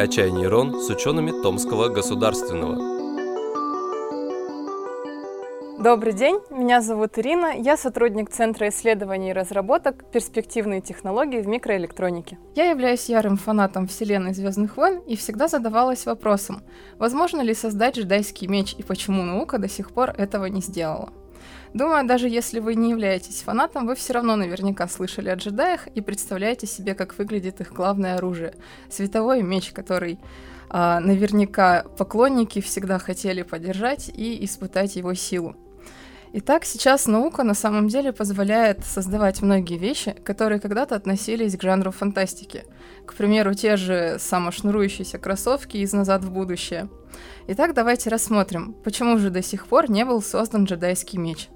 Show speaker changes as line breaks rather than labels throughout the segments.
«Качай нейрон» с учеными Томского государственного.
Добрый день, меня зовут Ирина, я сотрудник Центра исследований и разработок «Перспективные технологии в микроэлектронике». Я являюсь ярым фанатом вселенной «Звездных войн» и всегда задавалась вопросом, возможно ли создать джедайский меч и почему наука до сих пор этого не сделала. Думаю, даже если вы не являетесь фанатом, вы все равно наверняка слышали о джедаях и представляете себе, как выглядит их главное оружие — световой меч, который а, наверняка поклонники всегда хотели поддержать и испытать его силу. Итак, сейчас наука на самом деле позволяет создавать многие вещи, которые когда-то относились к жанру фантастики. К примеру, те же самошнурующиеся кроссовки из «Назад в будущее». Итак, давайте рассмотрим, почему же до сих пор не был создан джедайский меч.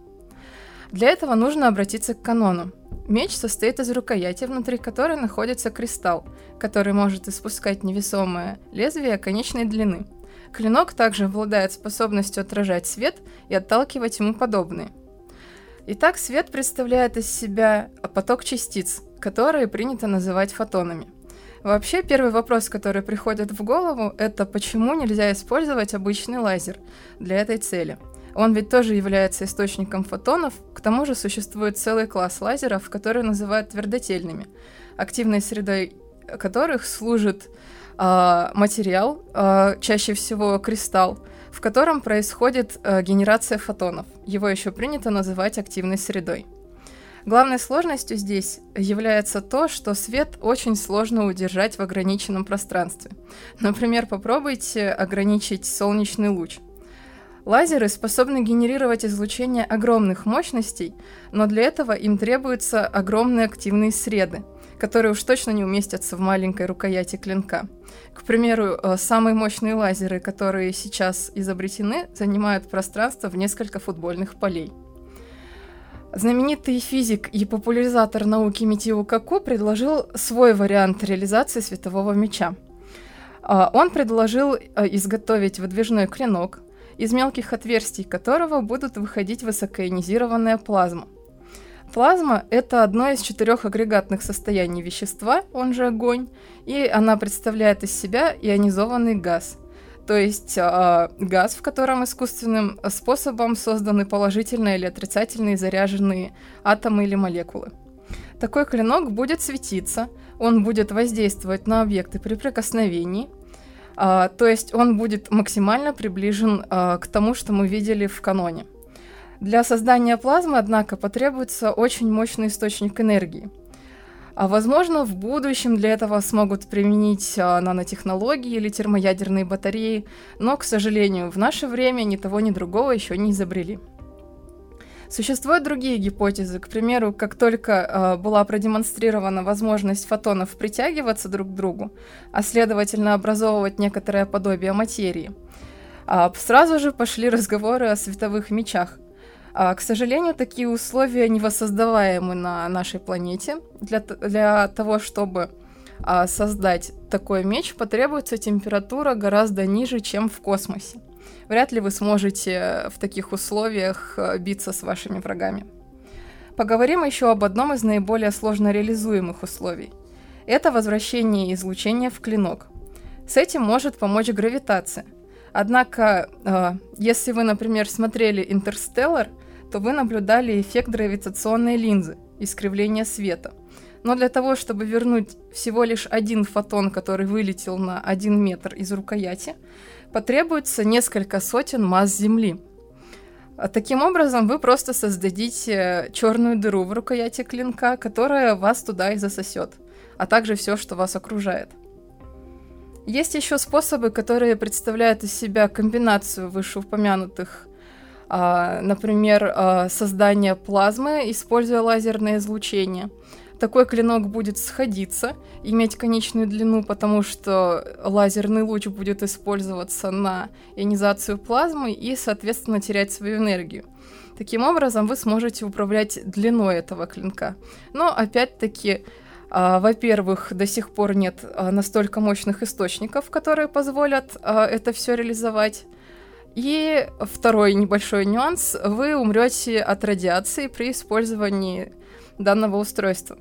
Для этого нужно обратиться к канону. Меч состоит из рукояти, внутри которой находится кристалл, который может испускать невесомое лезвие конечной длины – Клинок также обладает способностью отражать свет и отталкивать ему подобные. Итак, свет представляет из себя поток частиц, которые принято называть фотонами. Вообще, первый вопрос, который приходит в голову, это почему нельзя использовать обычный лазер для этой цели. Он ведь тоже является источником фотонов, к тому же существует целый класс лазеров, которые называют твердотельными, активной средой которых служит э, материал, э, чаще всего кристалл, в котором происходит э, генерация фотонов. Его еще принято называть активной средой. Главной сложностью здесь является то, что свет очень сложно удержать в ограниченном пространстве. Например, попробуйте ограничить солнечный луч. Лазеры способны генерировать излучение огромных мощностей, но для этого им требуются огромные активные среды – которые уж точно не уместятся в маленькой рукояти клинка. К примеру, э, самые мощные лазеры, которые сейчас изобретены, занимают пространство в несколько футбольных полей. Знаменитый физик и популяризатор науки Митио Каку предложил свой вариант реализации светового меча. А, он предложил э, изготовить выдвижной клинок, из мелких отверстий которого будут выходить высокоионизированная плазма. Плазма — это одно из четырех агрегатных состояний вещества, он же огонь, и она представляет из себя ионизованный газ. То есть э, газ, в котором искусственным способом созданы положительные или отрицательные заряженные атомы или молекулы. Такой клинок будет светиться, он будет воздействовать на объекты при прикосновении, э, то есть он будет максимально приближен э, к тому, что мы видели в каноне. Для создания плазмы, однако, потребуется очень мощный источник энергии. А возможно, в будущем для этого смогут применить а, нанотехнологии или термоядерные батареи, но, к сожалению, в наше время ни того, ни другого еще не изобрели. Существуют другие гипотезы. К примеру, как только э, была продемонстрирована возможность фотонов притягиваться друг к другу, а следовательно образовывать некоторое подобие материи, э, сразу же пошли разговоры о световых мечах. А, к сожалению, такие условия не воссоздаваемы на нашей планете. Для, для того, чтобы а, создать такой меч, потребуется температура гораздо ниже, чем в космосе. Вряд ли вы сможете в таких условиях а, биться с вашими врагами. Поговорим еще об одном из наиболее сложно реализуемых условий. Это возвращение излучения в клинок. С этим может помочь гравитация. Однако, если вы, например, смотрели «Интерстеллар», то вы наблюдали эффект гравитационной линзы, искривление света. Но для того, чтобы вернуть всего лишь один фотон, который вылетел на один метр из рукояти, потребуется несколько сотен масс Земли. А таким образом, вы просто создадите черную дыру в рукояти клинка, которая вас туда и засосет, а также все, что вас окружает. Есть еще способы, которые представляют из себя комбинацию вышеупомянутых например, а, создание плазмы, используя лазерное излучение. Такой клинок будет сходиться, иметь конечную длину, потому что лазерный луч будет использоваться на ионизацию плазмы и, соответственно, терять свою энергию. Таким образом, вы сможете управлять длиной этого клинка. Но, опять-таки, а, во-первых, до сих пор нет настолько мощных источников, которые позволят это все реализовать. И второй небольшой нюанс. Вы умрете от радиации при использовании данного устройства.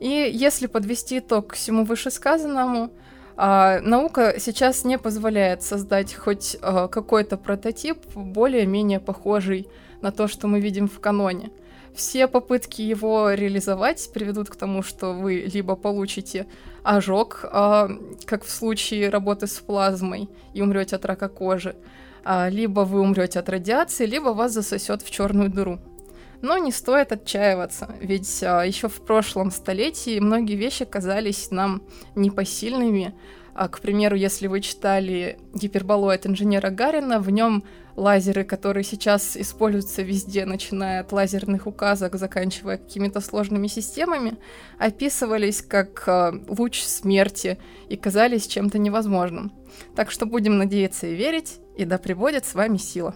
И если подвести итог к всему вышесказанному, А наука сейчас не позволяет создать хоть а, какой-то прототип, более-менее похожий на то, что мы видим в каноне. Все попытки его реализовать приведут к тому, что вы либо получите ожог, а, как в случае работы с плазмой, и умрете от рака кожи, а, либо вы умрете от радиации, либо вас засосет в черную дыру. Но не стоит отчаиваться, ведь а, еще в прошлом столетии многие вещи казались нам непосильными. А, к примеру, если вы читали гиперболоид инженера Гарина, в нем лазеры, которые сейчас используются везде, начиная от лазерных указок, заканчивая какими-то сложными системами, описывались как э, луч смерти и казались чем-то невозможным. Так что будем надеяться и верить, и да пребудет с вами сила.